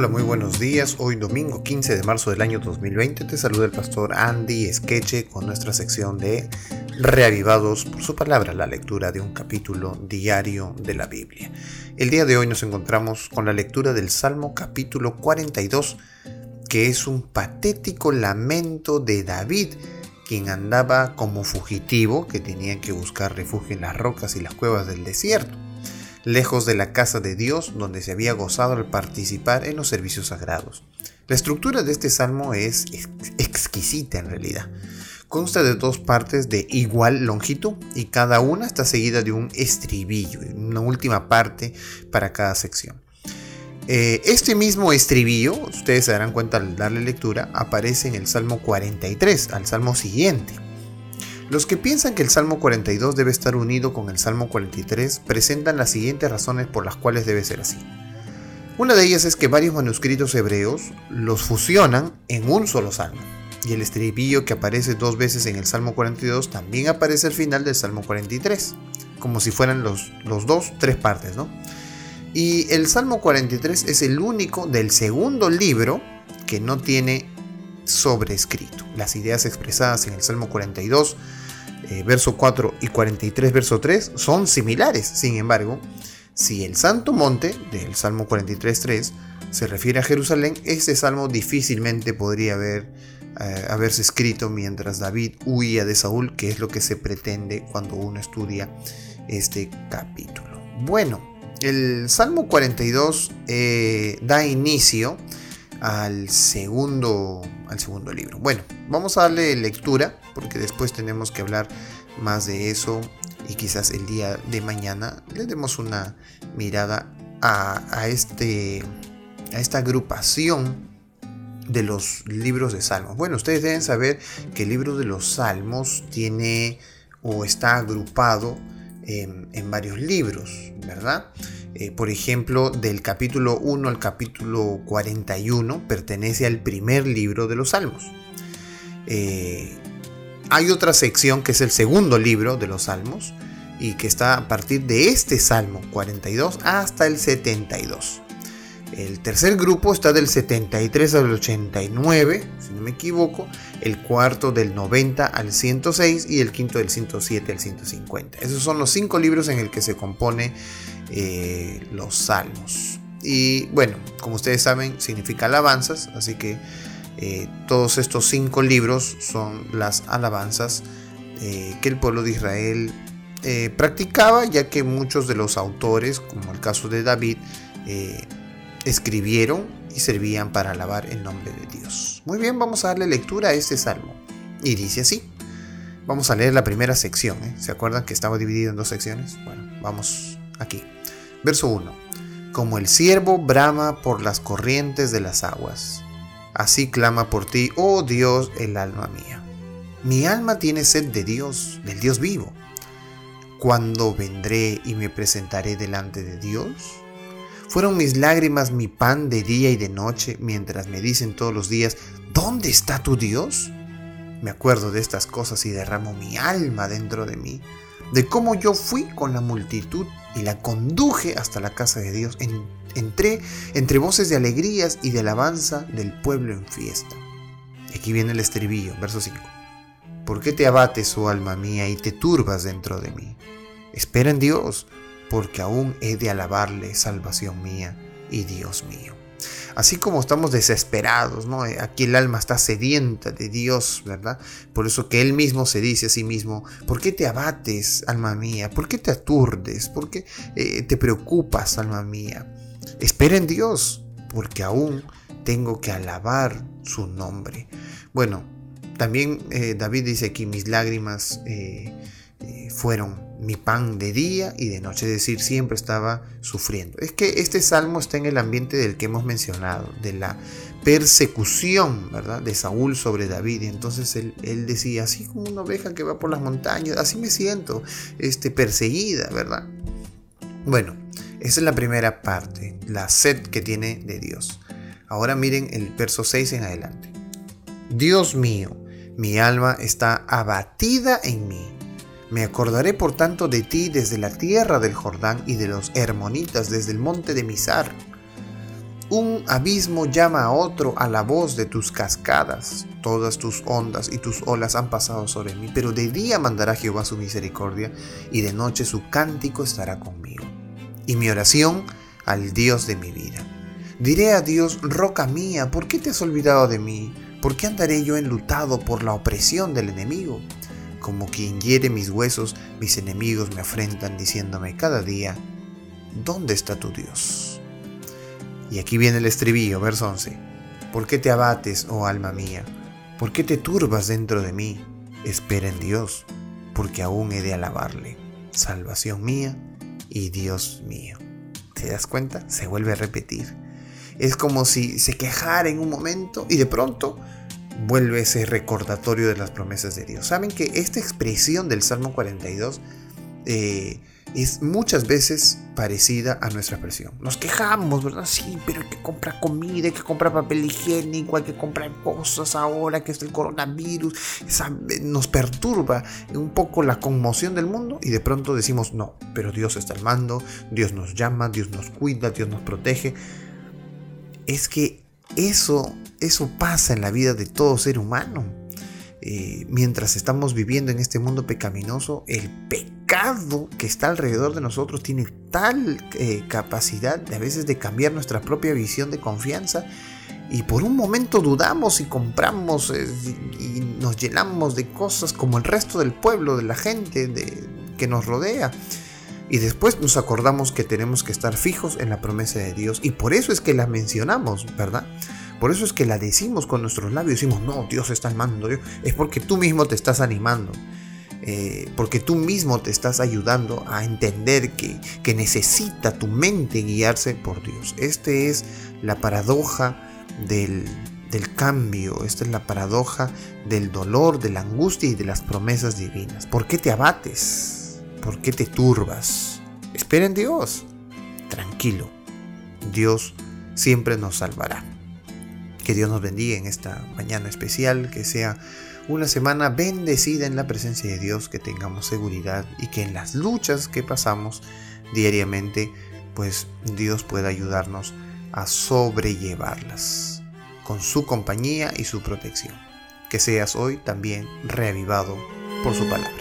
Hola, muy buenos días. Hoy domingo 15 de marzo del año 2020 te saluda el pastor Andy Esqueche con nuestra sección de Reavivados por su palabra, la lectura de un capítulo diario de la Biblia. El día de hoy nos encontramos con la lectura del Salmo capítulo 42, que es un patético lamento de David, quien andaba como fugitivo, que tenía que buscar refugio en las rocas y las cuevas del desierto lejos de la casa de Dios donde se había gozado al participar en los servicios sagrados. La estructura de este salmo es exquisita en realidad. Consta de dos partes de igual longitud y cada una está seguida de un estribillo, una última parte para cada sección. Eh, este mismo estribillo, ustedes se darán cuenta al darle lectura, aparece en el Salmo 43, al Salmo siguiente. Los que piensan que el Salmo 42 debe estar unido con el Salmo 43 presentan las siguientes razones por las cuales debe ser así. Una de ellas es que varios manuscritos hebreos los fusionan en un solo salmo, y el estribillo que aparece dos veces en el Salmo 42 también aparece al final del Salmo 43, como si fueran los, los dos, tres partes, ¿no? Y el Salmo 43 es el único del segundo libro que no tiene sobrescrito. Las ideas expresadas en el Salmo 42 eh, verso 4 y 43, verso 3 son similares. Sin embargo, si el Santo Monte del Salmo 43, 3 se refiere a Jerusalén, este salmo difícilmente podría haber, eh, haberse escrito mientras David huía de Saúl, que es lo que se pretende cuando uno estudia este capítulo. Bueno, el Salmo 42 eh, da inicio al segundo, al segundo libro. Bueno, vamos a darle lectura porque después tenemos que hablar más de eso y quizás el día de mañana le demos una mirada a, este, a esta agrupación de los libros de salmos. Bueno, ustedes deben saber que el libro de los salmos tiene o está agrupado en, en varios libros, ¿verdad? Eh, por ejemplo, del capítulo 1 al capítulo 41 pertenece al primer libro de los Salmos. Eh, hay otra sección que es el segundo libro de los Salmos y que está a partir de este Salmo 42 hasta el 72. El tercer grupo está del 73 al 89, si no me equivoco, el cuarto del 90 al 106 y el quinto del 107 al 150. Esos son los cinco libros en el que se compone eh, los salmos. Y bueno, como ustedes saben, significa alabanzas, así que eh, todos estos cinco libros son las alabanzas eh, que el pueblo de Israel practicaba, ya que muchos de los autores, como el caso de David, escribieron y servían para alabar el nombre de Dios. Muy bien, vamos a darle lectura a este salmo. Y dice así. Vamos a leer la primera sección. ¿Se acuerdan que estaba dividido en dos secciones? Bueno, vamos aquí. Verso 1. Como el siervo brama por las corrientes de las aguas, así clama por ti, oh Dios, el alma mía. Mi alma tiene sed de Dios, del Dios vivo. ¿Cuándo vendré y me presentaré delante de Dios? Fueron mis lágrimas mi pan de día y de noche, mientras me dicen todos los días, ¿dónde está tu Dios? Me acuerdo de estas cosas y derramo mi alma dentro de mí, de cómo yo fui con la multitud y la conduje hasta la casa de Dios. entré entre voces de alegrías y de alabanza del pueblo en fiesta. Aquí viene el estribillo, verso 5. ¿Por qué te abates, oh alma mía, y te turbas dentro de mí? Espera en Dios, porque aún he de alabarle, salvación mía y Dios mío. Así como estamos desesperados, ¿no? Eh, aquí el alma está sedienta de Dios, ¿verdad? Por eso que Él mismo se dice a sí mismo, ¿por qué te abates, alma mía? ¿Por qué te aturdes? ¿Por qué eh, te preocupas, alma mía? Espera en Dios, porque aún tengo que alabar su nombre. Bueno, también eh, David dice aquí, mis lágrimas fueron mi pan de día y de noche, es decir, siempre estaba sufriendo. Es que este salmo está en el ambiente del que hemos mencionado, de la persecución, ¿verdad? De Saúl sobre David. Y entonces él, decía, así como una oveja que va por las montañas, así me siento, este, perseguida, ¿verdad? Bueno, esa es la primera parte, la sed que tiene de Dios. Ahora miren el verso 6 en adelante. Dios mío, mi alma está abatida en mí me acordaré por tanto de ti desde la tierra del Jordán y de los Hermonitas desde el monte de Misar. Un abismo llama a otro a la voz de tus cascadas. Todas tus ondas y tus olas han pasado sobre mí, pero de día mandará Jehová su misericordia y de noche su cántico estará conmigo. Y mi oración al Dios de mi vida. Diré a Dios, roca mía, ¿por qué te has olvidado de mí? ¿Por qué andaré yo enlutado por la opresión del enemigo? Como quien hiere mis huesos, mis enemigos me afrentan diciéndome cada día, ¿dónde está tu Dios? Y aquí viene el estribillo, verso 11. ¿Por qué te abates, oh alma mía? ¿Por qué te turbas dentro de mí? Espera en Dios, porque aún he de alabarle, salvación mía y Dios mío. ¿Te das cuenta? Se vuelve a repetir. Es como si se quejara en un momento y de pronto vuelve ese recordatorio de las promesas de Dios. Saben que esta expresión del Salmo 42 eh, es muchas veces parecida a nuestra expresión. Nos quejamos, ¿verdad? Sí, pero hay que comprar comida, hay que comprar papel higiénico, hay que comprar cosas ahora que es el coronavirus. nos perturba un poco la conmoción del mundo y de pronto decimos, no, pero Dios está al mando, Dios nos llama, Dios nos cuida, Dios nos protege. Es que eso, eso pasa en la vida de todo ser humano. Eh, mientras estamos viviendo en este mundo pecaminoso, el pecado que está alrededor de nosotros tiene tal eh, capacidad de a veces de cambiar nuestra propia visión de confianza y por un momento dudamos y compramos eh, y nos llenamos de cosas como el resto del pueblo, de la gente de, que nos rodea. Y después nos acordamos que tenemos que estar fijos en la promesa de Dios. Y por eso es que la mencionamos, ¿verdad? Por eso es que la decimos con nuestros labios, decimos, no, Dios está al mando, es porque tú mismo te estás animando. Eh, porque tú mismo te estás ayudando a entender que, que necesita tu mente guiarse por Dios. Esta es la paradoja del, del cambio, esta es la paradoja del dolor, de la angustia y de las promesas divinas. ¿Por qué te abates? ¿Por qué te turbas? Espera en Dios. Tranquilo, Dios siempre nos salvará. Que Dios nos bendiga en esta mañana especial, que sea una semana bendecida en la presencia de Dios, que tengamos seguridad y que en las luchas que pasamos diariamente, pues Dios pueda ayudarnos a sobrellevarlas con su compañía y su protección. Que seas hoy también reavivado por su palabra.